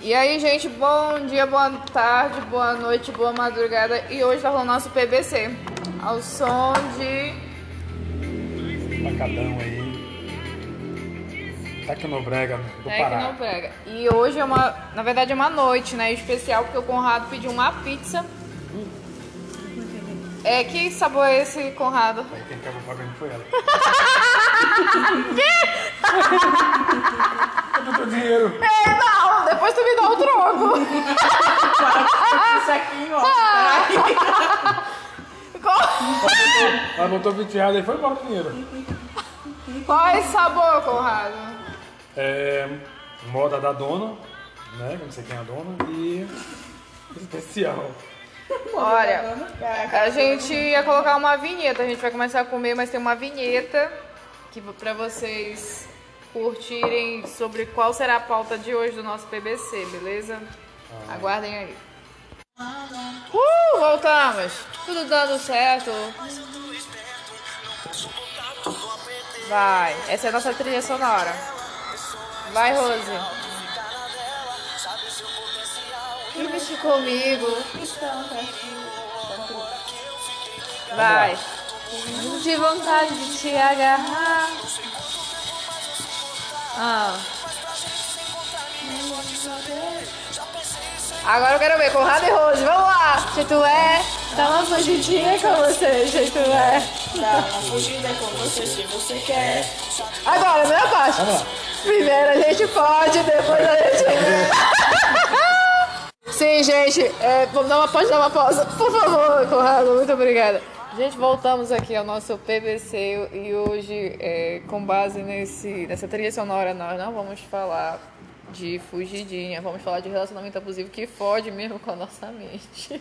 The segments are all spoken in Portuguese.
E aí, gente, bom dia, boa tarde, boa noite, boa madrugada. E hoje tá rolando nosso PBC. Ao som de. Pacadão aí. Tecnobrega do Pará. Tecnobrega. E hoje é uma. Na verdade, é uma noite, né? Especial, porque o Conrado pediu uma pizza. É, que sabor é esse, Conrado? Aí quem acabou pagando foi ela. Eu não dinheiro. É, não, depois tu me dá o troco. Isso aqui, ó. Ela botou 20 reais e foi embora o dinheiro. qual é esse sabor, Conrado? É, moda da dona, né? Não sei quem é a dona. E especial. Olha, a gente ia colocar uma vinheta, a gente vai começar a comer, mas tem uma vinheta que para vocês curtirem sobre qual será a pauta de hoje do nosso PBC, beleza? Aguardem aí. Uh, voltamos! Tudo dando certo. Vai, essa é a nossa trilha sonora. Vai, Rose. E mexe comigo. Vai. De vontade de te agarrar. Ah. Agora eu quero ver, Conrado e Rose, vamos lá! Jeito é, dá uma fugidinha com você, jeito é. Dá uma fugida com você se você quer. Agora, minha parte. Vamos lá. Primeiro a gente pode, depois a gente. Sim, gente, é, vamos dar uma, pode dar uma pausa, por favor, Conrado, muito obrigada. Gente, voltamos aqui ao nosso PVC e hoje, é, com base nesse, nessa trilha sonora, nós não vamos falar de fugidinha, vamos falar de relacionamento abusivo que fode mesmo com a nossa mente.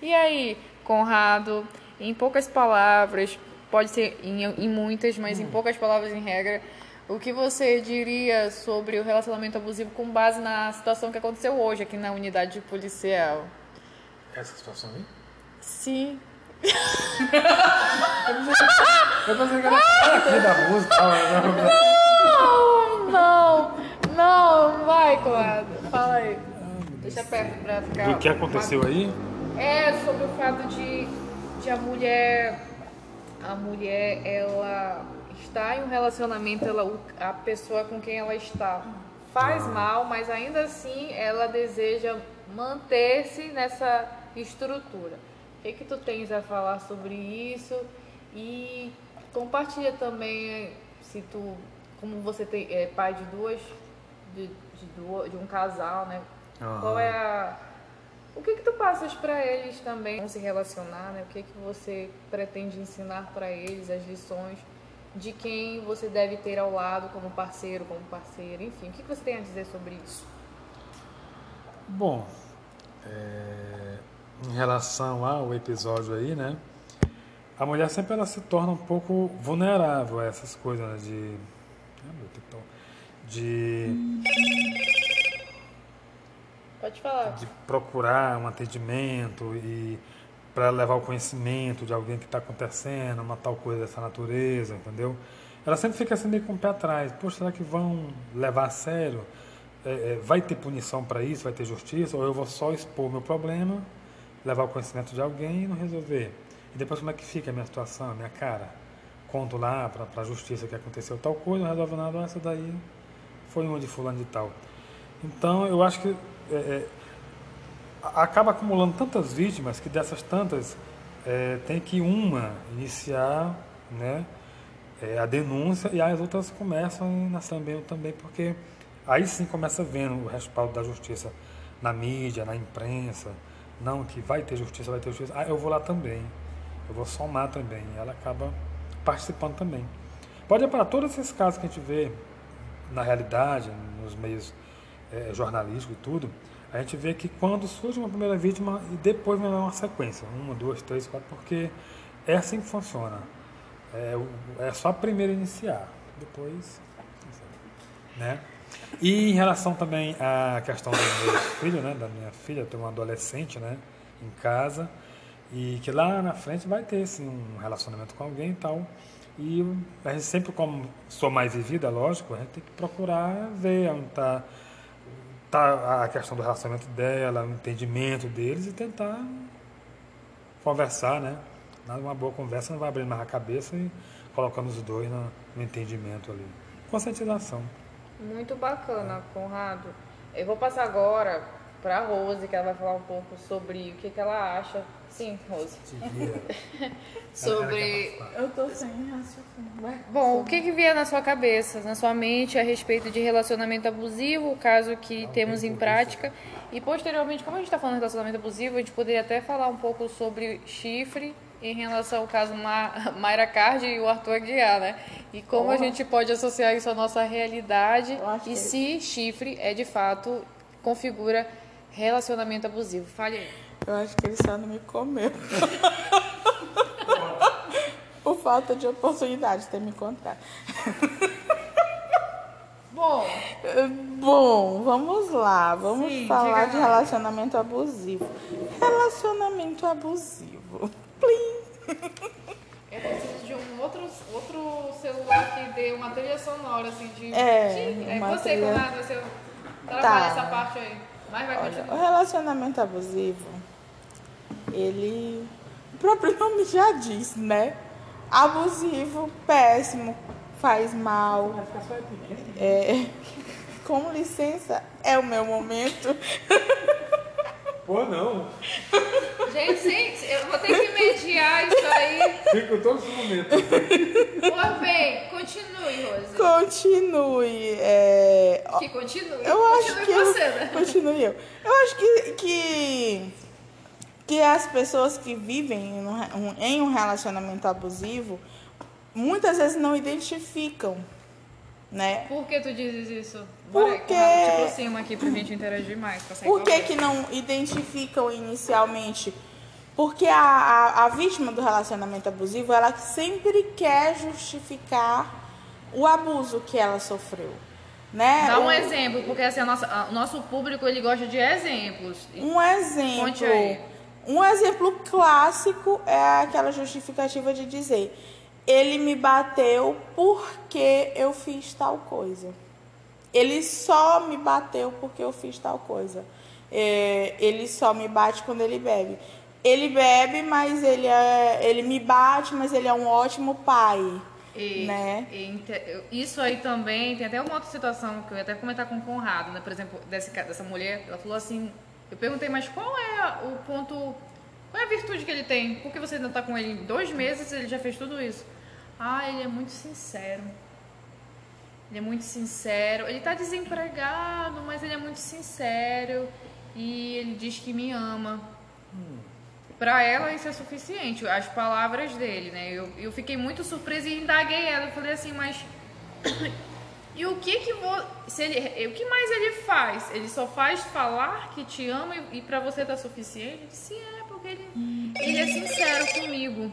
E aí, Conrado, em poucas palavras, pode ser em, em muitas, mas em poucas palavras em regra, o que você diria sobre o relacionamento abusivo com base na situação que aconteceu hoje aqui na unidade policial? Essa situação aí? Sim. Eu pensei que era aqui da música. né? Não, não, não, vai, Conrado, fala aí. Deixa perto pra ficar. Do que aconteceu aí? É sobre o fato de, de a mulher. A mulher, ela está em um relacionamento, ela, o- a pessoa com quem ela está faz mal, mas ainda assim ela deseja manter-se nessa estrutura. O que, que tu tens a falar sobre isso? E compartilha também eh, se tu, como você tem, é pai de duas, de, de, duas, de um casal, né? Aham. Qual é a o que que tu passas para eles também como se relacionar, né? O que que você pretende ensinar para eles as lições de quem você deve ter ao lado como parceiro, como parceira, enfim. O que que você tem a dizer sobre isso? Bom, é, em relação ao episódio aí, né? A mulher sempre ela se torna um pouco vulnerável a essas coisas, né? De. Meu TikTok. De, Pode falar. de procurar um atendimento e para levar o conhecimento de alguém que está acontecendo, uma tal coisa dessa natureza, entendeu? Ela sempre fica assim meio com o pé atrás. Poxa, será que vão levar a sério? É, é, vai ter punição para isso? Vai ter justiça? Ou eu vou só expor meu problema, levar o conhecimento de alguém e não resolver? E depois como é que fica a minha situação, a minha cara? Conto lá para a justiça que aconteceu tal coisa, não resolve nada, essa daí foi uma de fulano de tal. Então eu acho que é, é, acaba acumulando tantas vítimas que dessas tantas é, tem que uma iniciar né, é, a denúncia e as outras começam na também, também, porque aí sim começa vendo o respaldo da justiça na mídia, na imprensa, não que vai ter justiça, vai ter justiça, ah, eu vou lá também, eu vou somar também, ela acaba participando também. Pode para todos esses casos que a gente vê na realidade, nos meios eh, jornalísticos e tudo, a gente vê que quando surge uma primeira vítima e depois vem uma sequência, uma, duas, três, quatro, porque é assim que funciona. É, é só a primeira iniciar, depois. Né? E em relação também à questão do meu filho, né, da minha filha, eu tenho uma adolescente né, em casa, e que lá na frente vai ter sim, um relacionamento com alguém e tal. E a gente sempre, como sou mais vivida, lógico, a gente tem que procurar ver onde está escutar a questão do relacionamento dela, o entendimento deles e tentar conversar, né? Uma boa conversa não vai abrir mais a cabeça e colocando os dois no, no entendimento ali. Conscientização. Muito bacana, Conrado. Eu vou passar agora para a Rose, que ela vai falar um pouco sobre o que, que ela acha. Sim, Rose. sobre. Eu tô sem raciocínio. Bom, o que, que vier na sua cabeça, na sua mente, a respeito de relacionamento abusivo, o caso que temos em prática? E posteriormente, como a gente está falando de relacionamento abusivo, a gente poderia até falar um pouco sobre chifre em relação ao caso Ma Mayra Card e o Arthur Aguiar, né? E como a gente pode associar isso à nossa realidade e que- se chifre é de fato configura relacionamento abusivo. Fale aí. Eu acho que ele só não me comeu. Por falta de oportunidade de ter me encontrado. Bom, Bom, vamos lá. Vamos Sim, falar de relacionamento abusivo. Relacionamento abusivo. Plim. eu preciso de um outro, outro celular que dê uma trilha sonora assim de. É, de- é você, trilha- Conrado, você trabalha Tá. essa parte aí. Mas vai Olha, continuar. o relacionamento abusivo, ele. O próprio nome já diz, né? Abusivo, péssimo, faz mal. É, com licença, é o meu momento. Pô, não. Gente, sim, eu vou ter que mediar isso aí. Fico todos os momentos. Pois bem, continue, Rose. Continue. é, Que continue. Eu acho continue que eu, você, né? continue eu. Eu acho que, que, que as pessoas que vivem em em um relacionamento abusivo muitas vezes não identificam, né? Por que tu dizes isso? Bora Porque- Conrado, te aproxima aqui pra gente interagir mais. Sair Por que, que não identificam inicialmente? Porque a, a, a vítima do relacionamento abusivo, ela sempre quer justificar o abuso que ela sofreu, né? Dá um O- exemplo, porque assim, a nossa, a- o nosso público ele gosta de exemplos. Um exemplo. Um exemplo clássico é aquela justificativa de dizer: ele me bateu porque eu fiz tal coisa. Ele só me bateu porque eu fiz tal coisa. É, ele só me bate quando ele bebe. Ele bebe, mas ele é, ele me bate, mas ele é um ótimo pai, E, né? e isso aí também, tem até uma outra situação que eu ia até comentar com o Conrado, né? Por exemplo, desse, ca- dessa mulher, ela falou assim, eu perguntei, mas qual é o ponto, qual é a virtude que ele tem? Por que você ainda tá com ele em dois meses e ele já fez tudo isso? Ah, ele é muito sincero. Ele é muito sincero. Ele tá desempregado, mas ele é muito sincero. E ele diz que me ama. Pra ela isso é suficiente, as palavras dele, né? Eu, eu fiquei muito surpresa e indaguei ela. Eu falei assim, mas. E o que que vo... se ele, o que mais ele faz? Ele só faz falar que te ama e, e para você tá suficiente? Disse, é, porque ele, ele é sincero comigo.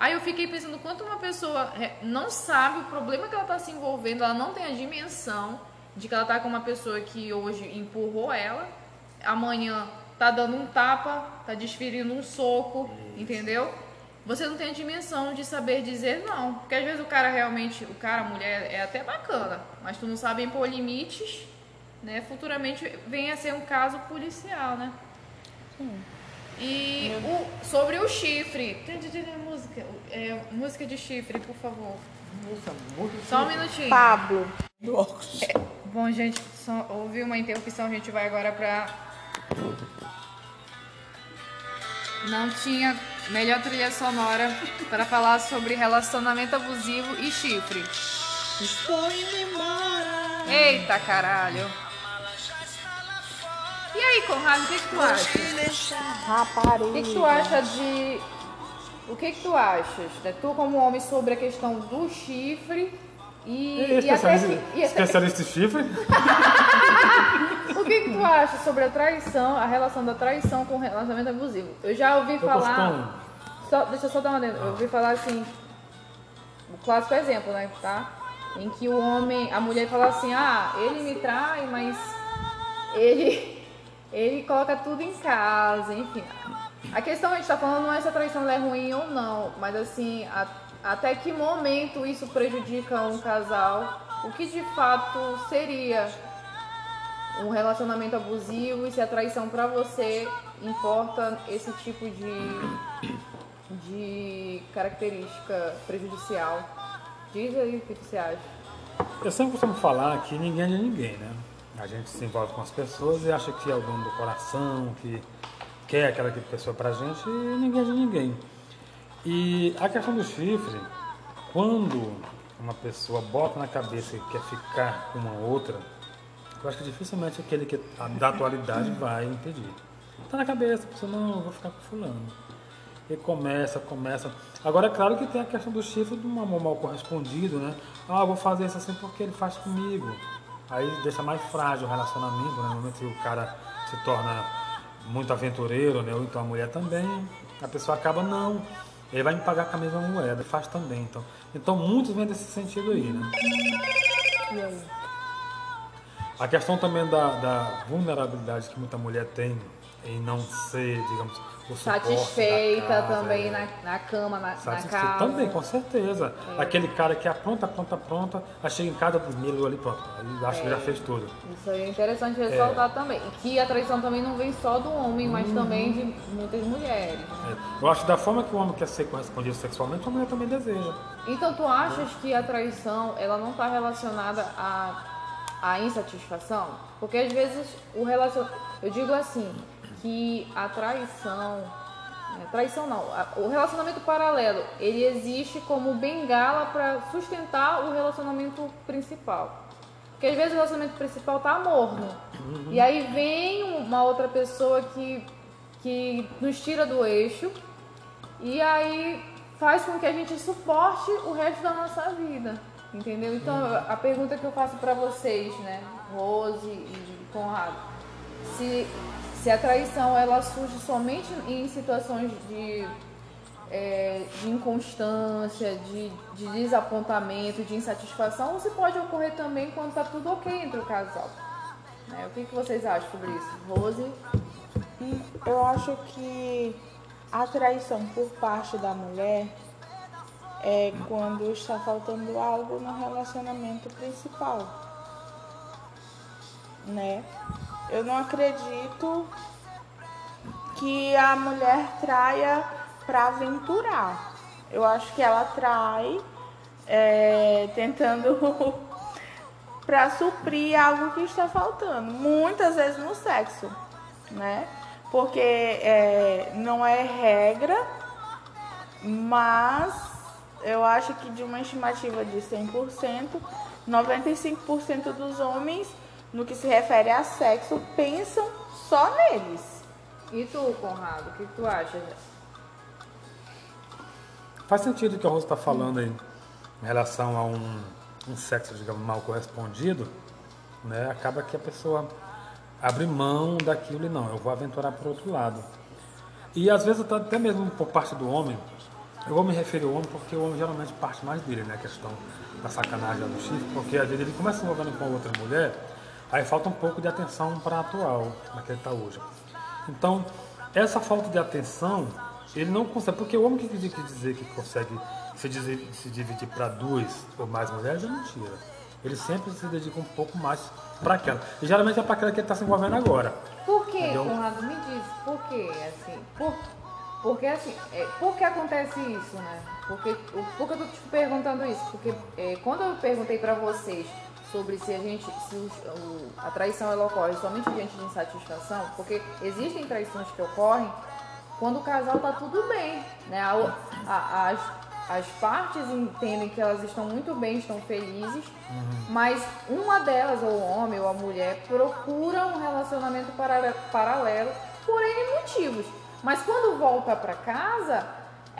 Aí eu fiquei pensando quanto uma pessoa é, não sabe o problema que ela tá se envolvendo, ela não tem a dimensão de que ela tá com uma pessoa que hoje empurrou ela, amanhã tá dando um tapa, tá desferindo um soco, entendeu? Você não tem a dimensão de saber dizer não. Porque às vezes o cara realmente, o cara, a mulher, é até bacana, mas tu não sabe impor limites, né? Futuramente vem a ser um caso policial, né? E o- sobre o chifre. Música, é, música de chifre, por favor. Só um minutinho. Pablo óculos. Bom, gente, só houve uma interrupção, a gente vai agora pra. Não tinha melhor trilha sonora para falar sobre relacionamento abusivo e chifre. Estou indo embora. Eita caralho! E aí, Conrado, o que, que tu acha? Rapariga. O que, que tu acha de. O que, que tu achas, né? Tu como homem, sobre a questão do chifre e, E e até que. e especialista em chifre? O que, que tu acha sobre a traição, a relação da traição com o relacionamento abusivo? Eu já ouvi Eu falar. Só, deixa eu só dar uma dentro. Eu ouvi falar assim. O clássico exemplo, né? Tá? Em que o homem, a mulher fala assim: ah, ele me trai, mas ele, ele coloca tudo em casa, enfim. A questão a gente tá falando não é se a traição é ruim ou não, mas assim, a- até que momento isso prejudica um casal? O que de fato seria um relacionamento abusivo e se a traição pra você importa esse tipo de, de característica prejudicial. Diz aí o que você acha. Eu sempre costumo falar que ninguém é de ninguém, né? A gente se envolve com as pessoas e acha que é o dono do coração, que quer aquela pessoa pra gente e ninguém é de ninguém. E a questão do chifre, quando uma pessoa bota na cabeça que quer ficar com uma outra, eu acho que dificilmente aquele que da atualidade vai impedir. Tá na cabeça, a pessoa, não, eu vou ficar com fulano. E começa, começa. Agora é claro que tem a questão do chifre de um amor mal correspondido, né? Ah, eu vou fazer isso assim porque ele faz comigo. Aí deixa mais frágil o relacionamento, né? No momento que o cara se torna muito aventureiro, né? Ou então a mulher também, a pessoa acaba, não, ele vai me pagar com a mesma moeda, faz também. Então, então muitos vêm desse sentido aí, né? E aí? A questão também da, da vulnerabilidade que muita mulher tem em não ser, digamos, Satisfeita casa, também é. na, na cama, na, na casa. também, com certeza. É. Aquele cara que é pronta, pronta, pronta, aí chega em casa primeiro ali, pronto. Ele acha que É. já fez tudo. Isso aí é interessante ressaltar também. E que a traição também não vem só do homem, mas Uhum. também de muitas mulheres. né? É. Eu acho que da forma que o homem quer ser correspondido sexualmente, a mulher também deseja. Então tu achas que a traição ela não está relacionada à, à insatisfação? Porque às vezes o relacionamento. Eu digo assim, que a traição. né, Traição não, o relacionamento paralelo, ele existe como bengala para sustentar o relacionamento principal. Porque às vezes o relacionamento principal tá morno. E aí vem uma outra pessoa que, que nos tira do eixo e aí faz com que a gente suporte o resto da nossa vida. Entendeu? Então a pergunta que eu faço pra vocês, né, Rose e Conrado, se, se a traição ela surge somente em situações de, é, de inconstância, de, de desapontamento, de insatisfação, ou se pode ocorrer também quando tá tudo ok entre o casal. Né? O que, que vocês acham sobre isso? Rose? Eu acho que a traição por parte da mulher é quando está faltando algo no relacionamento principal. Né? Eu não acredito que a mulher traia para aventurar. Eu acho que ela trai é, tentando para suprir algo que está faltando. Muitas vezes no sexo, né? Porque é, não é regra, mas eu acho que de uma estimativa de 100%, 95% dos homens, no que se refere a sexo, pensam só neles. E tu, Conrado, o que, tu acha? Faz sentido o que a Rosa está falando aí em relação a um, um sexo, digamos, mal correspondido, né? Acaba que a pessoa abre mão daquilo e não, eu vou aventurar para outro lado. E às vezes até mesmo por parte do homem, eu vou me referir ao homem porque o homem geralmente parte mais dele, né? A questão da sacanagem do chifre, porque às vezes ele começa se envolvendo com outra mulher, aí falta um pouco de atenção para a atual, na que ele está hoje. Então, essa falta de atenção, ele não consegue, porque o homem que diz- que dizer que consegue se, dizer- se dividir para duas ou mais mulheres é mentira. Ele sempre se dedica um pouco mais para aquela. E geralmente é para aquela que ele está se envolvendo agora. Por que, Entendeu? Conrado? Me diz, por que assim? Por, porque assim, é, por que acontece isso, né? Porque, por que eu tô te perguntando isso? Porque é, quando eu perguntei pra vocês sobre se a gente, se o- a traição ela ocorre somente diante de insatisfação, porque existem traições que ocorrem quando o casal tá tudo bem, né? A- a- as, as partes entendem que elas estão muito bem, estão felizes, mas uma delas, ou o homem ou a mulher, procura um relacionamento paralelo, paralelo por N motivos. Mas quando volta pra casa,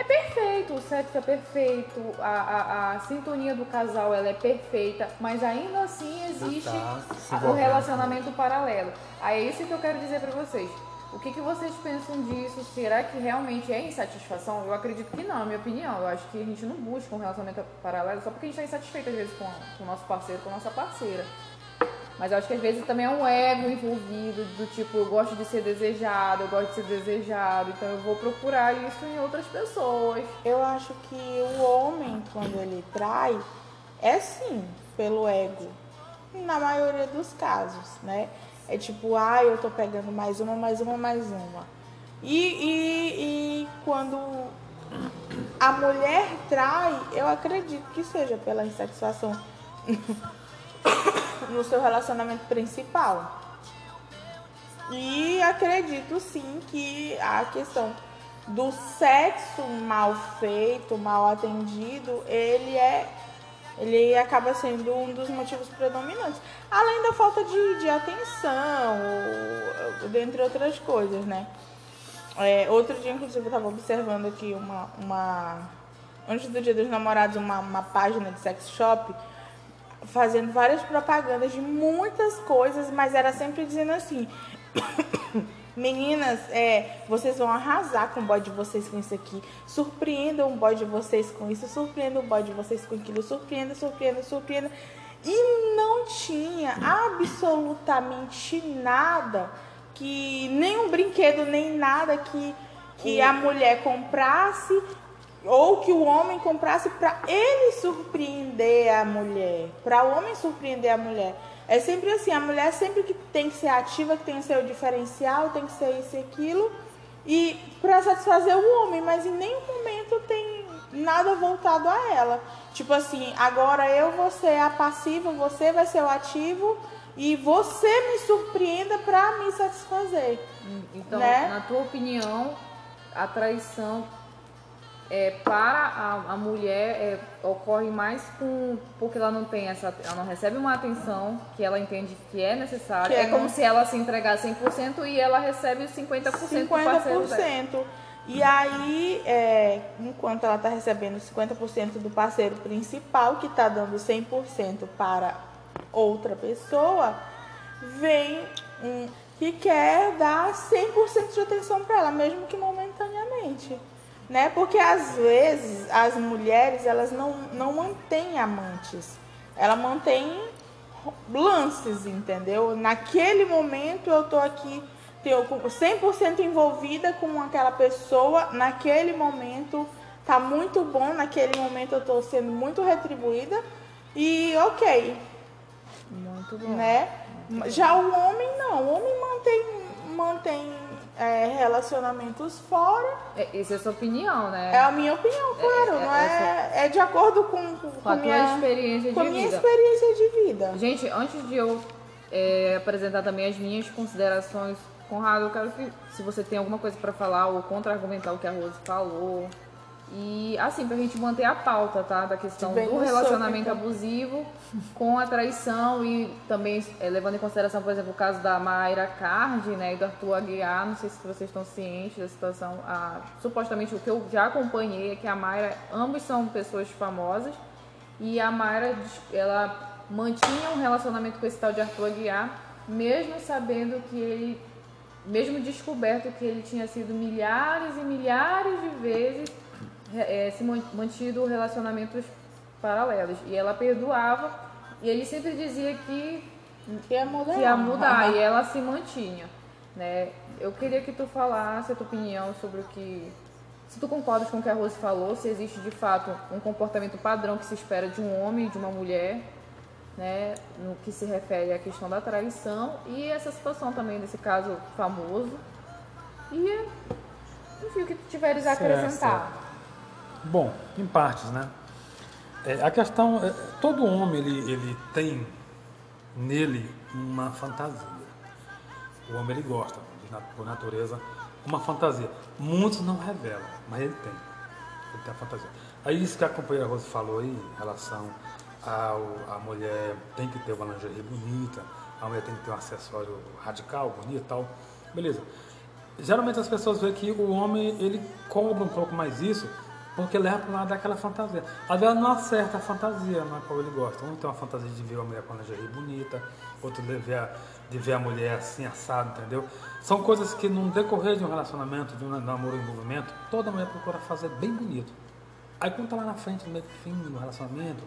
é perfeito, o sexo é perfeito, a, a, a sintonia do casal ela é perfeita, mas ainda assim existe Tá o relacionamento paralelo. Aí é isso que eu quero dizer pra vocês. O que, que vocês pensam disso? Será que realmente é insatisfação? Eu acredito que não, na minha opinião. Eu acho que a gente não busca um relacionamento paralelo só porque a gente está insatisfeito às vezes com, com o nosso parceiro, com a nossa parceira. Mas eu acho que às vezes também é um ego envolvido, do tipo, eu gosto de ser desejado, eu gosto de ser desejado, então eu vou procurar isso em outras pessoas. Eu acho que o homem, quando ele trai, é sim pelo ego. Na maioria dos casos, né? É tipo, ah, eu tô pegando mais uma, mais uma, mais uma. E, e, e quando a mulher trai, eu acredito que seja pela insatisfação no seu relacionamento principal. E acredito sim que a questão do sexo mal feito, mal atendido, ele é ele acaba sendo um dos motivos predominantes. Além da falta de, de atenção, dentre outras coisas, né? É, outro dia, inclusive, eu estava observando aqui uma, uma. Antes do Dia dos Namorados, uma, uma página de sex shop fazendo várias propagandas de muitas coisas, mas era sempre dizendo assim: Meninas, é, vocês vão arrasar com o boy de vocês com isso aqui. Surpreendam o boy de vocês com isso, surpreendam o boy de vocês com aquilo, surpreenda, surpreenda, surpreenda. E não tinha absolutamente nada que nem um brinquedo, nem nada que, que a mulher comprasse ou que o homem comprasse para ele surpreender a mulher, para o homem surpreender a mulher. É sempre assim, a mulher sempre que tem que ser ativa, que tem que ser o diferencial, tem que ser isso e aquilo, e para satisfazer o homem, mas em nenhum momento tem nada voltado a ela. Tipo assim, agora eu vou ser a passiva, você vai ser o ativo e você me surpreenda para me satisfazer. Então, né? na tua opinião, a traição é, para a, a mulher é, ocorre mais com porque ela não tem essa ela não recebe uma atenção que ela entende que é necessária Que é, é como ne- se ela se entregar 100% e ela recebe os 50%, do parceiro dela. 50%. E aí, é, enquanto ela está recebendo 50% do parceiro principal, que está dando 100% para outra pessoa, vem um que quer dar 100% de atenção para ela, mesmo que momentaneamente. Né? Porque às vezes as mulheres elas não, não mantêm amantes, ela mantém lances, entendeu? Naquele momento eu tô aqui tenho 100% envolvida com aquela pessoa, naquele momento tá muito bom, naquele momento eu tô sendo muito retribuída. E ok, muito bom. Né? Já o homem não, o homem mantém, mantém é, relacionamentos fora. É, Essa é sua opinião, né? É a minha opinião, claro, é- não é é, é de acordo com, com, com a minha, experiência com a de minha vida. experiência de vida. Gente, antes de eu é, apresentar também as minhas considerações, Conrado, eu quero que, se você tem alguma coisa para falar ou contra-argumentar o que a Rose falou. E, assim, pra gente manter a pauta, tá? Da questão do relacionamento então. abusivo com a traição e também é, levando em consideração, por exemplo, o caso da Mayra Card, né? E do Arthur Aguiar. Não sei se vocês estão cientes da situação. A, supostamente, o que eu já acompanhei é que a Mayra, ambos são pessoas famosas. E a Mayra, ela mantinha um relacionamento com esse tal de Arthur Aguiar, mesmo sabendo que ele, mesmo descoberto que ele tinha sido milhares e milhares de vezes eh, se man- mantido relacionamentos paralelos. E ela perdoava, e ele sempre dizia que Que ia mudar. que ia mudar, e ela se mantinha. Né? Eu queria que tu falasse a tua opinião sobre o que. Se tu concordas com o que a Rose falou, se existe de fato um comportamento padrão que se espera de um homem e de uma mulher, né, no que se refere à questão da traição e essa situação também desse caso famoso. E, enfim, o que tu tiveres a Certo, acrescentar. Bom, em partes, né? É, a questão, é, todo homem ele, ele tem nele uma fantasia. O homem ele gosta, por natureza, uma fantasia. Muitos não revelam, mas ele tem. Ele tem a fantasia. Aí isso que a companheira Rose falou aí, em relação ao a mulher tem que ter uma lingerie bonita, a mulher tem que ter um acessório radical, bonito e tal. Beleza. Geralmente as pessoas veem que o homem ele cobra um pouco mais isso porque leva para o lado daquela fantasia. Às vezes não acerta a fantasia na qual ele gosta. Um tem uma fantasia de ver a mulher com a lingerie bonita, outro de ver, a, de ver a mulher assim assado, entendeu? São coisas que no decorrer de um relacionamento, de um namoro ou envolvimento, toda mulher procura fazer bem bonito. Aí quando tá lá na frente, no meio do fim do relacionamento,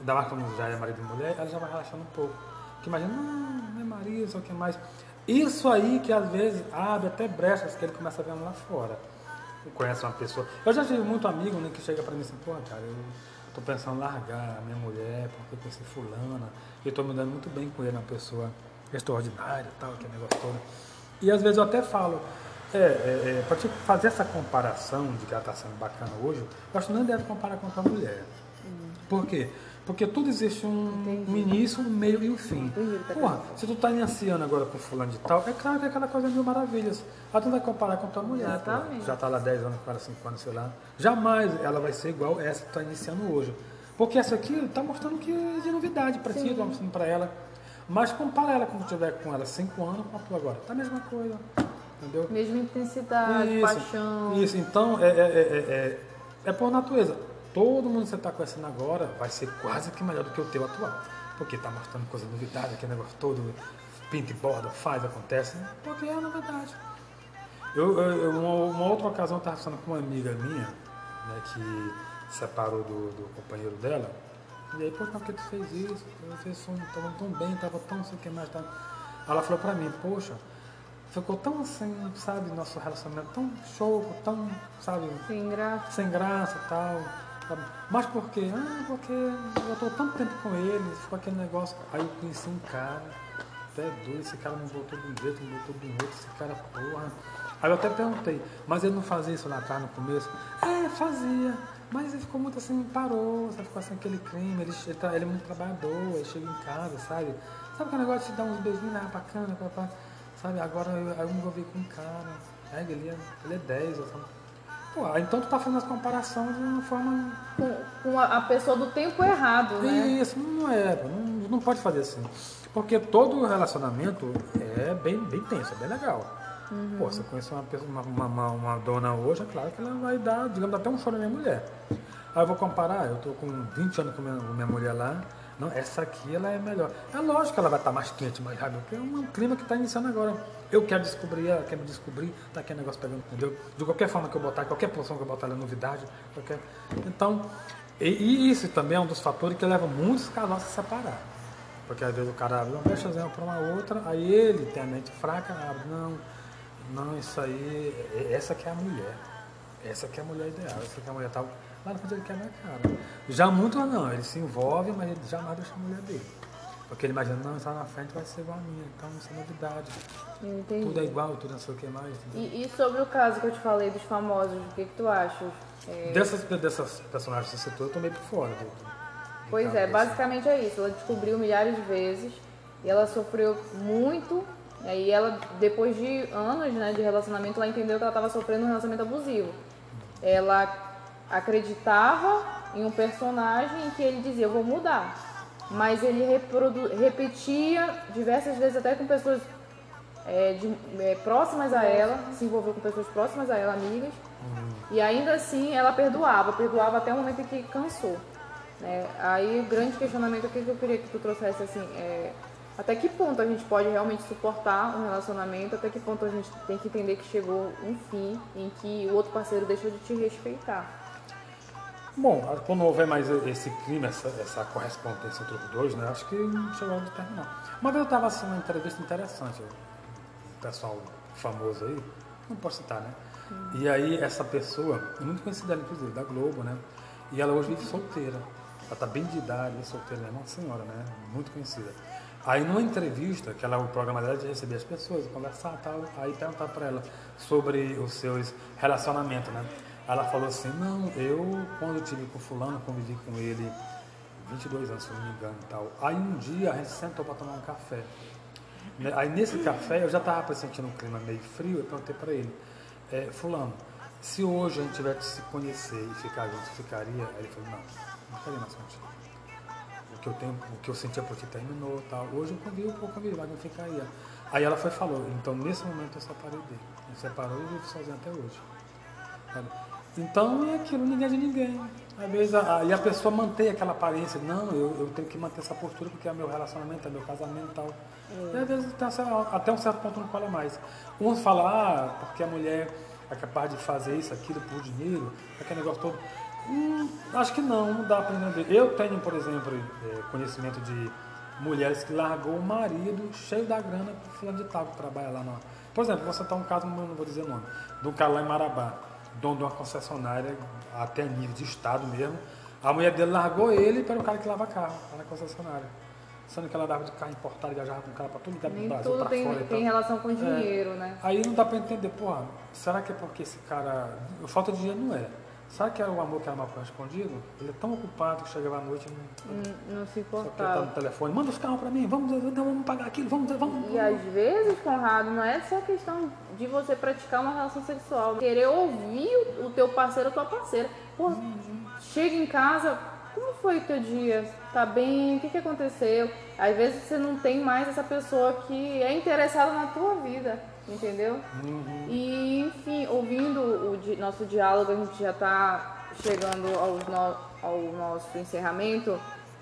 ainda mais quando já é marido e mulher, ela já vai relaxando um pouco. Que imagina, não, não é marido, só que mais. Isso aí que às vezes abre até brechas que ele começa a ver lá fora. Conhece uma pessoa. Eu já tive muito amigo né, que chega pra mim assim, pô, cara, eu tô pensando em largar a minha mulher porque eu conheci fulana, e eu tô me dando muito bem com ele, uma pessoa extraordinária, tal, aquele negócio todo. E às vezes eu até falo, é, é, é para te fazer essa comparação de que ela está sendo bacana hoje, eu acho que não deve comparar com a tua mulher. Por quê? Porque tudo existe um, um início, um meio e um fim. Porra, se tu tá iniciando agora com fulano de tal, é claro que é aquela coisa mil maravilhas. Ela tu vai comparar com a tua mulher. Exatamente. Já tá lá 10 anos, 5 anos, sei lá. Jamais ela vai ser igual essa que tu tá iniciando hoje. Porque essa aqui tá mostrando que é de novidade para ti, tá mostrando para ela. Mas compara ela quando tiver com ela 5 anos com a tua agora. Tá a mesma coisa. Entendeu? Mesma intensidade, isso, paixão. Isso, então é, é, é, é, é por natureza todo mundo que você está conhecendo agora vai ser quase que melhor do que o teu atual. Porque está mostrando coisa novidade, aquele negócio todo, pinta e borda, faz, acontece, porque é novidade. Eu, eu, uma, uma outra ocasião eu estava falando com uma amiga minha, né, que separou do, do companheiro dela, e aí, poxa, por que tu fez isso? Som, tava tão bem, tava tão sei o que mais. Tava... Ela falou pra mim, poxa, ficou tão assim, sabe, nosso relacionamento tão show, tão, sabe, sem graça, sem graça e tal. Mas por quê? Ah, porque eu estou tanto tempo com ele, ficou aquele negócio. Aí eu conheci um cara, até doido, esse cara não voltou de um jeito, não voltou de um outro, esse cara, porra. Aí eu até perguntei, mas ele não fazia isso lá atrás no começo? É, fazia. Mas ele ficou muito assim, parou, sabe? Ficou assim aquele crime, ele, ele, tá, ele é muito trabalhador, ele chega em casa, sabe? Sabe aquele negócio de dar uns beijinhos lá bacana, papá? Sabe? Agora eu, eu me envolvi com um cara, é, ele, é, ele é 10, sabe? Pô, então tu tá fazendo as comparações de uma forma. Com, com a, pessoa do tempo errado, né? Isso, não é, não, não pode fazer assim. Porque todo relacionamento é bem, bem tenso, é bem legal. Uhum. Pô, você conhece uma, pessoa, uma, uma, uma, dona hoje, é claro que ela vai dar, digamos, até um choro na minha mulher. Aí eu vou comparar, eu tô com 20 anos com minha, minha mulher lá, não, essa aqui ela é melhor. É lógico que ela vai estar mais quente, mais rápido, porque é um clima que está iniciando agora. Eu quero descobrir, ela quer me descobrir, tá aquele negócio pegando, entendeu? De qualquer forma que eu botar, qualquer posição que eu botar, ela é novidade. Qualquer... Então, e, e, isso também é um dos fatores que leva muitos casais a se separar. Porque às vezes o cara abre uma brechazinha para uma outra, aí ele tem a mente fraca, abre, não, não, isso aí, essa que é a mulher. Essa que é a mulher ideal, essa que é a mulher tal. Na frente ele quer a minha cara. Já muito não, ele se envolve, mas ele jamais deixa a mulher dele. Porque ele imagina, não, lá na frente vai ser igual a minha, então isso é novidade. Entendi. Tudo é igual, tudo não sei o que mais. E, e, sobre o caso que eu te falei dos famosos, o que, que tu achas? É... Dessas, dessas personagens que você citou, eu tô meio por fora. Do, do pois é, basicamente é isso. Ela descobriu milhares de vezes e ela sofreu muito. E aí ela, depois de anos né, de relacionamento, ela entendeu que ela estava sofrendo um relacionamento abusivo. Ela acreditava em um personagem em que ele dizia, eu vou mudar mas ele repetia diversas vezes até com pessoas é, de, é, próximas a ela, se envolveu com pessoas próximas a ela, amigas, uhum. e ainda assim ela perdoava, perdoava até o momento em que cansou. Né? Aí o grande questionamento aqui que eu queria que tu trouxesse assim é até que ponto a gente pode realmente suportar um relacionamento, até que ponto a gente tem que entender que chegou um fim em que o outro parceiro deixou de te respeitar. Bom, quando houver mais esse clima, essa, essa correspondência entre os dois, né, acho que chegou a terminar. Uma vez eu estava assistindo uma entrevista interessante, o pessoal famoso aí, não posso citar, né? E aí essa pessoa, muito conhecida inclusive, da Globo, né? E ela hoje vive solteira. Ela está bem de idade, solteira, é uma senhora, né? Muito conhecida. Aí numa entrevista, que ela, o programa dela é de receber as pessoas, conversar tal, aí perguntar para ela sobre os seus relacionamentos, né? Ela falou assim, não, eu quando tive com fulano, convivi com ele 22 anos, se não me engano e tal. Aí um dia a gente sentou para tomar um café. Né, aí nesse café eu já estava pressentindo um clima meio frio, eu perguntei para ele, é, fulano, se hoje a gente tivesse se conhecer e ficar junto, ficaria? Aí ele falou, não, não ficaria mais contigo. O que eu, tenho, o que eu sentia por ti terminou tal. Hoje eu convivo, eu convivo, mas não ficaria. Aí ela foi falou, então nesse momento eu separei dele. Ele separou e vive sozinho até hoje. Então é aquilo, ninguém é de ninguém. Às vezes, a, e a pessoa mantém aquela aparência, não, eu, eu, tenho que manter essa postura porque é meu relacionamento, é meu casamento e tal. É. E às vezes até um certo ponto não fala mais. Uns falam, ah, porque a mulher é capaz de fazer isso, aquilo por dinheiro, aquele negócio todo. Hum, acho que não, não dá para entender. Eu tenho, por exemplo, é, conhecimento de mulheres que largou o marido cheio da grana por fulano de tal que trabalha lá na. Por exemplo, você está um caso, não vou dizer o nome, de um cara lá em Marabá dono de uma concessionária, até nível de estado mesmo. A mulher dele largou ele para o cara que lava carro, lá na concessionária. sendo que ela andava de carro importado, viajava com o cara pra todo lugar do Nem Brasil, tem, fora tem relação com dinheiro, né? Aí não dá pra entender, porra, será que é porque esse cara. Falta de dinheiro não é. Será que era o amor que era mal correspondido? Ele é tão ocupado que chegava à noite e não. Não, não se Só que tá importava. no telefone, manda os carros pra mim, vamos, vamos pagar aquilo, vamos, vamos. E às vezes, Conrado, não é só questão de você praticar uma relação sexual. Querer ouvir o- teu parceiro ou tua parceira. Pô, chega em casa, como foi o teu dia? Tá bem? O que, que aconteceu? Às vezes você não tem mais essa pessoa que é interessada na tua vida, entendeu? E, enfim, ouvindo o di- nosso diálogo, a gente já está chegando no- ao nosso encerramento.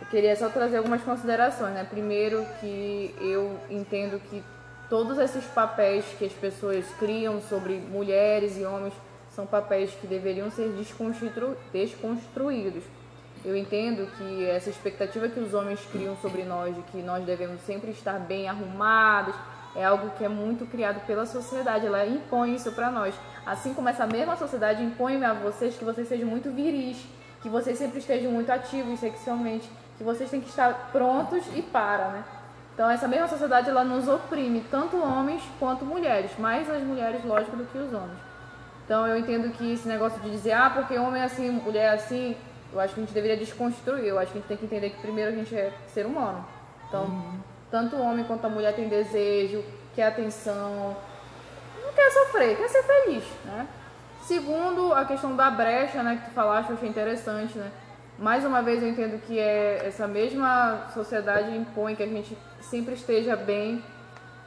Eu queria só trazer algumas considerações, né? Primeiro que eu entendo que todos esses papéis que as pessoas criam sobre mulheres e homens são papéis que deveriam ser desconstru- desconstruídos. Eu entendo que essa expectativa que os homens criam sobre nós, de que nós devemos sempre estar bem arrumados, é algo que é muito criado pela sociedade. Ela impõe isso para nós. Assim como essa mesma sociedade impõe a vocês que vocês sejam muito viris, que vocês sempre estejam muito ativos sexualmente, que vocês têm que estar prontos e para, né? Então essa mesma sociedade ela nos oprime, tanto homens quanto mulheres, mais as mulheres, lógico, do que os homens. Então eu entendo que esse negócio de dizer, ah, porque homem é assim, mulher é assim, eu acho que a gente deveria desconstruir. Eu acho que a gente tem que entender que primeiro a gente é ser humano. Então, tanto o homem quanto a mulher tem desejo, quer atenção, não quer sofrer, quer ser feliz, né? Segundo, a questão da brecha, né, que tu falaste, eu achei interessante, né? Mais uma vez eu entendo que é essa mesma sociedade impõe que a gente sempre esteja bem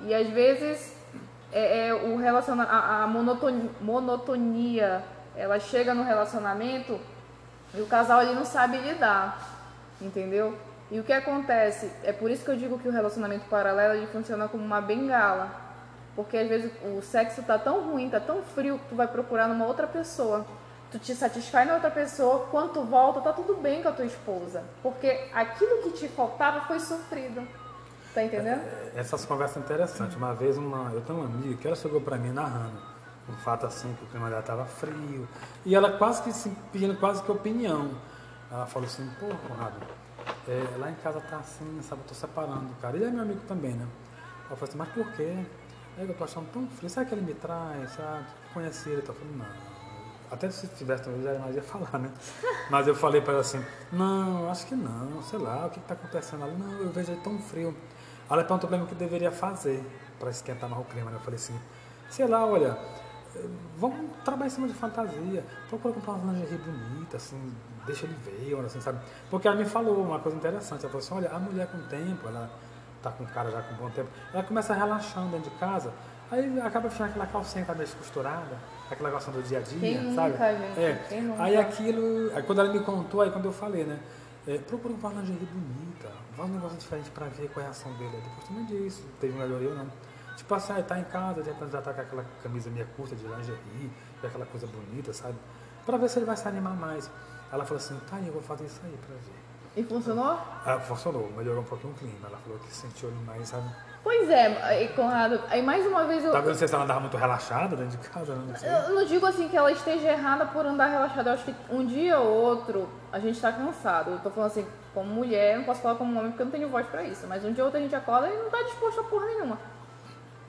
e às vezes é, é o relaciona a, a monotonia, monotonia, ela chega no relacionamento e o casal ali não sabe lidar, entendeu? E o que acontece? É por isso que eu digo que o relacionamento paralelo ele funciona como uma bengala. Porque às vezes o sexo tá tão ruim, tá tão frio que tu vai procurar numa outra pessoa. Tu te satisfaz na outra pessoa, quando tu volta, tá tudo bem com a tua esposa. Porque aquilo que te faltava foi sofrido. Tá entendendo? Essas conversas interessantes. Uma vez uma, eu tenho uma amiga que ela chegou pra mim narrando um fato assim, que o clima dela tava frio. E ela quase que assim, pedindo quase que opinião. Ela falou assim, pô, Conrado, é, lá em casa tá assim, sabe, eu tô separando do cara. E é meu amigo também, né? Ela falou assim, mas por quê? Que eu tô achando tão frio, sabe que ele me traz? Sabe? Conheci ele, eu falei, não. Até se tivesse eu já mais ia falar, né? Mas eu falei pra ela assim, não, acho que não, sei lá, o que, que tá acontecendo? Ela, não, eu vejo ele tão frio. Ela perguntou pra mim o que eu deveria fazer pra esquentar mais o clima, né? Eu falei assim, sei lá, olha, vamos trabalhar em cima de fantasia, procura comprar uma lingerie bonita, assim, deixa ele ver, olha, assim, sabe? Porque ela me falou uma coisa interessante, ela falou assim, olha, a mulher com o tempo, ela tá com o cara já com um bom tempo, ela começa relaxando dentro de casa, aí acaba fechando aquela calcinha que tá meio descosturada, aquela calcinha do dia a dia, Quem sabe? nunca, gente? É. Quem nunca? Aí aquilo, aí quando ela me contou, aí quando eu falei, né? É, procura uma lingerie bonita, faz um negócio diferente pra ver qual é a reação dele. Aí Depois tu me disse, teve melhoria ou não. Tipo assim, aí tá em casa, de repente já tá com aquela camisa meia curta de lingerie, aquela coisa bonita, sabe? Pra ver se ele vai se animar mais. Ela falou assim, tá, eu vou fazer isso aí pra ver. E funcionou? Ela funcionou, melhorou um pouquinho o clima. Ela falou que sentiu ele mais, sabe? Pois é, e Conrado, aí mais uma vez eu. Talvez não sei se ela andava muito relaxada dentro de casa, né? não sei. Eu não digo assim que ela esteja errada por andar relaxada. Eu acho que um dia ou outro a gente tá cansado. Eu tô falando assim, como mulher, não posso falar como homem porque eu não tenho voz pra isso. Mas um dia ou outro a gente acorda e não tá disposto a porra nenhuma.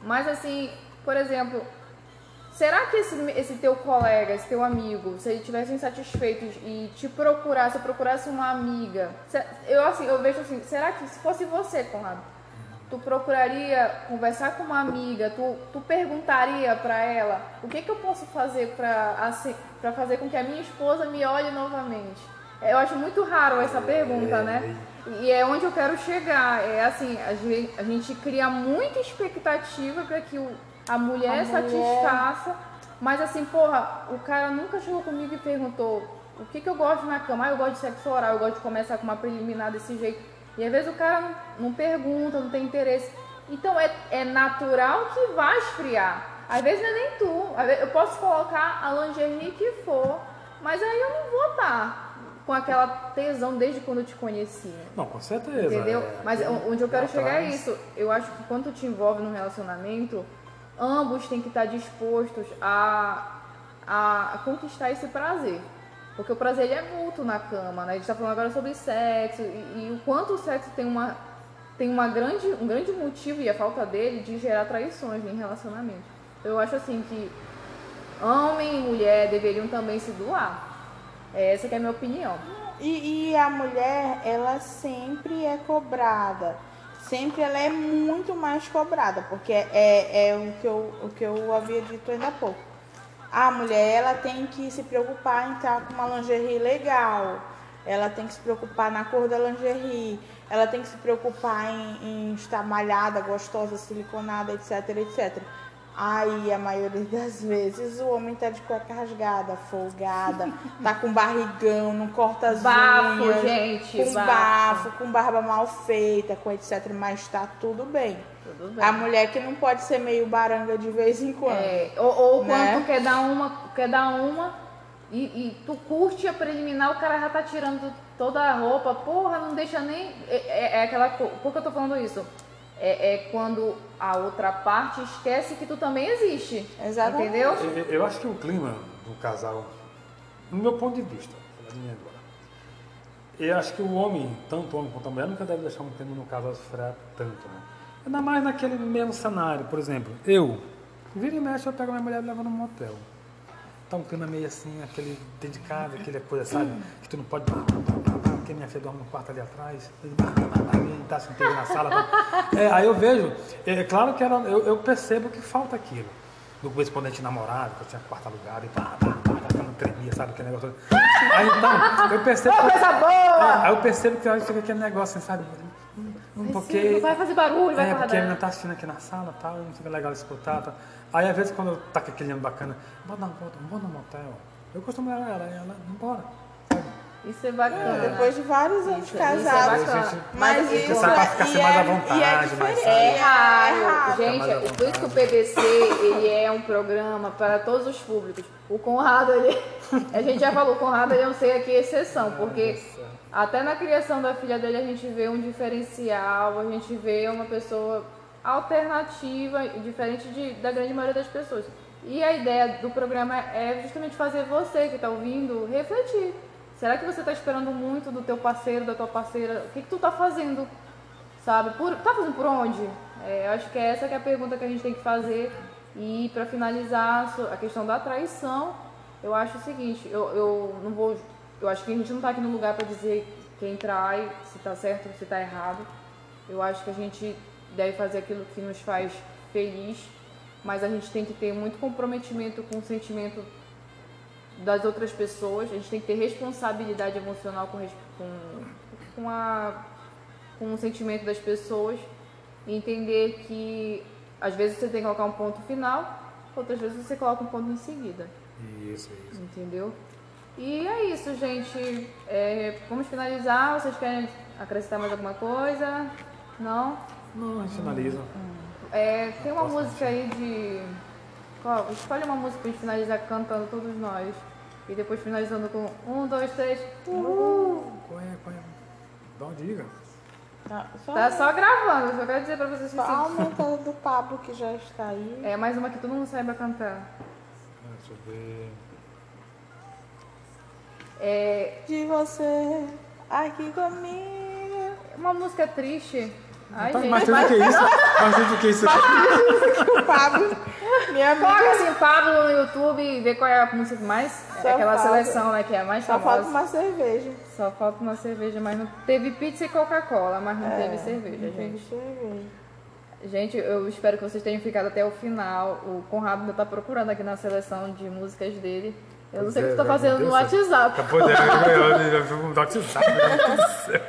Mas assim, por exemplo, será que esse, esse teu colega, esse teu amigo, se ele tivesse insatisfeito e te procurasse, ou procurasse uma amiga, se- eu assim, eu vejo assim, será que se fosse você, Conrado, tu procuraria conversar com uma amiga, tu, tu perguntaria pra ela o que, que eu posso fazer pra, assim, pra fazer com que a minha esposa me olhe novamente? Eu acho muito raro essa pergunta, né? E é onde eu quero chegar. É assim, a gente, a gente cria muita expectativa para que o, a mulher A mulher- satisfaça, mas assim, porra, o cara nunca chegou comigo e perguntou o que, que eu gosto na cama. Ah, eu gosto de sexo oral, eu gosto de começar com uma preliminar desse jeito. E às vezes o cara não, não pergunta, não tem interesse. Então é, é natural que vai esfriar. Às vezes não é nem tu. Eu posso colocar a lingerie que for, mas aí eu não vou estar com aquela tesão desde quando eu te conheci. Não, com certeza. Entendeu? é, Mas onde eu quero chegar é atrás. isso. Eu acho que quando tu te envolve num relacionamento, ambos têm que estar dispostos a, a conquistar esse prazer. Porque o prazer ele é mútuo na cama, né? A gente tá falando agora sobre sexo e, e o quanto o sexo tem uma tem uma grande, um grande motivo, e a falta dele, de gerar traições em relacionamento. Eu acho assim que homem e mulher deveriam também se doar. É essa é a minha opinião. E, e a mulher, ela sempre é cobrada. Sempre ela é muito mais cobrada, porque é, é o, que eu, o que eu havia dito ainda há pouco. A mulher, ela tem que se preocupar em estar com uma lingerie legal. Ela tem que se preocupar na cor da lingerie. Ela tem que se preocupar em, em estar malhada, gostosa, siliconada, etc, etc. Aí, a maioria das vezes, o homem tá de cueca rasgada, folgada, tá com barrigão, não corta as Bafo, unhas, gente, com bafo. bafo, com barba mal feita, com etc, mas tá tudo bem. Tudo bem. A mulher que não pode ser meio baranga de vez em quando. É, ou, ou quando Né? tu quer dar uma, quer dar uma e, e tu curte a preliminar, o cara já tá tirando toda a roupa, porra, não deixa nem. É, é- é aquela. Por que eu tô falando isso? É, é quando a outra parte esquece que tu também existe. Exatamente. Entendeu? Eu, eu acho que o clima do casal, no meu ponto de vista, agora, eu acho que o homem, tanto o homem quanto a mulher, nunca deve deixar um clima no casal esfriar tanto, né? Ainda mais naquele mesmo cenário, por exemplo, eu, vira e mexe, eu pego minha mulher e levo num motel. Tá um clima meio assim, aquele dentro de casa, aquele coisa, sabe? Que tu não pode. Porque minha filha dorme no quarto ali atrás, tá sem TV na sala. tá? É, aí eu vejo, é claro que era, eu, eu percebo que falta aquilo. No correspondente namorado, que eu tinha quarto alugado e pá, pá, pá, pá, não tremia, sabe? Aquele negócio. Aí então, eu percebo. que- Coisa boa! Aí eu percebo que fica aquele negócio, assim, sabe? Hum, Porque. Não vai fazer barulho, vai É, porque a menina tá assistindo aqui na sala tal, não fica legal escutar. Tá. Aí às vezes quando tá com aquele ano bacana, bora dar uma volta, vamos no motel. Eu costumo ela, aí ela, vambora. Isso é bacana. Depois de vários anos Isso- isso é casados. bacana. mas Mas isso sai pra ficar e mais à é- vontade, e é mais? É raro. É raro. À Gente, por isso que o PBC ele é um programa para todos os públicos. O Conrado, ele, a gente já falou, o Conrado ele é um ser aqui exceção, porque até na criação da filha dele a gente vê um diferencial, a gente vê uma pessoa alternativa diferente de, da grande maioria das pessoas. E a ideia do programa é justamente fazer você que está ouvindo refletir. Será que você está esperando muito do teu parceiro, da tua parceira? O que, que tu está fazendo? Sabe? Por, tá fazendo por onde? É, eu acho que essa que é a pergunta que a gente tem que fazer. E para finalizar a questão da traição, eu acho o seguinte, eu, eu não vou. Eu acho que a gente não tá aqui no lugar para dizer quem trai, se tá certo ou se tá errado. Eu acho que a gente deve fazer aquilo que nos faz feliz, mas a gente tem que ter muito comprometimento com o sentimento das outras pessoas, a gente tem que ter responsabilidade emocional com, com, com, a, com o sentimento das pessoas e entender que às vezes você tem que colocar um ponto final, outras vezes você coloca um ponto em seguida, Isso, isso. entendeu? E é isso, gente. É, vamos finalizar. Vocês querem acrescentar mais alguma coisa? Não? Não, a gente finaliza. É, tem uma música aí de. Qual? Escolhe uma música pra gente finalizar cantando todos nós. E depois finalizando com um, dois, três. Uhul! Qual é, qual é? Dá uma dica. Tá, só, Tá só gravando, só quero dizer pra vocês que só aumentando do Pablo que já está aí. É mais uma que todo mundo saiba cantar. Ah, Deixa eu ver. É De você aqui comigo. uma música triste. Ai, Tá, gente. mas tudo que é isso? Mas tudo que é isso aqui? O Pablo, minha Coloca assim, Pablo no YouTube e vê qual é a música mais. Só é aquela falta- seleção, né? Que é a mais só famosa. falta uma cerveja. Só falta uma cerveja, mas não teve pizza e Coca-Cola, mas não teve cerveja, Não gente. cerveja. Gente, eu espero que vocês tenham ficado até o final. O Conrado ainda tá procurando aqui na seleção de músicas dele. Eu não sei o que tu tá é, fazendo meu no do. WhatsApp. Acabou de eu fui no WhatsApp. meu Deus do céu.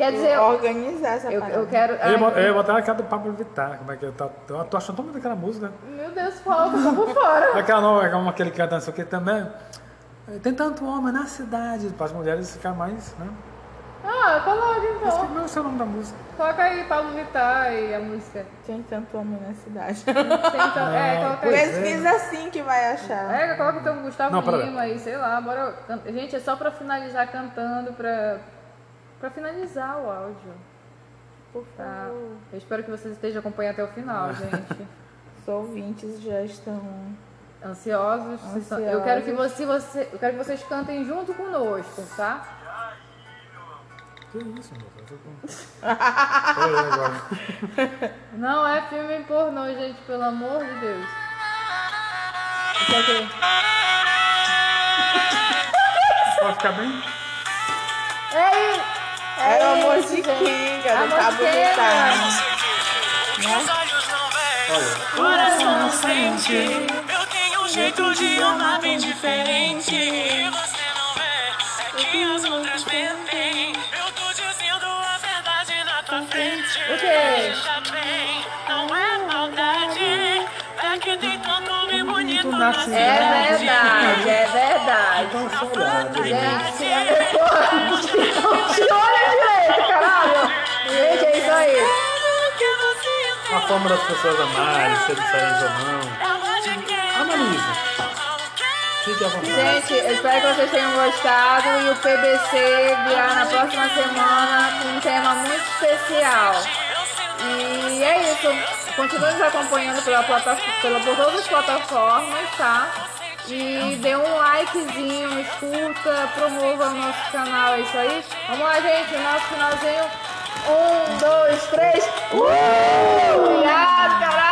Quer dizer, eu, Organizar essa eu, parada. quero. Eu Ai, eu ia botar aquela do Pablo Vittar. Como é que eu tô, eu tô achando tão muito aquela música. meu Deus, falta, tô por fora. Aquela nova, aquela- aquele que o que também. Tem tanto homem na cidade, para as mulheres ficar mais, né? Ah, coloca Mas então. como é o seu nome da música? Coloca aí Pablo Vittar e a música. Tem tanto homem na cidade. Tenta, é, Ah, coloca aí. é. Pesquisa assim que vai achar. É, coloca então Gustavo Não, Lima e sei lá, bora. Gente, é só pra finalizar cantando, pra, pra finalizar o áudio. Por Tá? favor. Eu espero que vocês estejam acompanhando até o final, gente. Os ouvintes já estão. Ansiosos. são- Eu quero que você, você, eu quero que vocês cantem junto conosco, tá? Que isso, moça? Eu tô... Oi, agora. Não é filme pornô, gente, pelo amor de Deus. Isso aqui. Pode ficar bem? Ei! É o amor de Amor de Cabo Kinga. Vitar. Olha. Coração não sente. Eu tenho um jeito de amar bem diferente. E você não vê, é que as outras mentem. Eu tô dizendo a verdade na tua frente. O nasce- É verdade, é verdade. Então. Gente, porra, não te olha direito, caralho. Gente, é isso aí. A forma das pessoas amarem, se é diferente ou não. Analisa. Gente, eu espero que vocês tenham gostado e o PBC virá na próxima semana com um tema muito especial. E é isso. Continue nos acompanhando pela plataforma, pela, por todas as plataformas, tá? E dê um likezinho, escuta, promova o nosso canal, é isso aí. Vamos lá, gente, nosso finalzinho. Um, dois, três. Uh! Obrigado, caralho!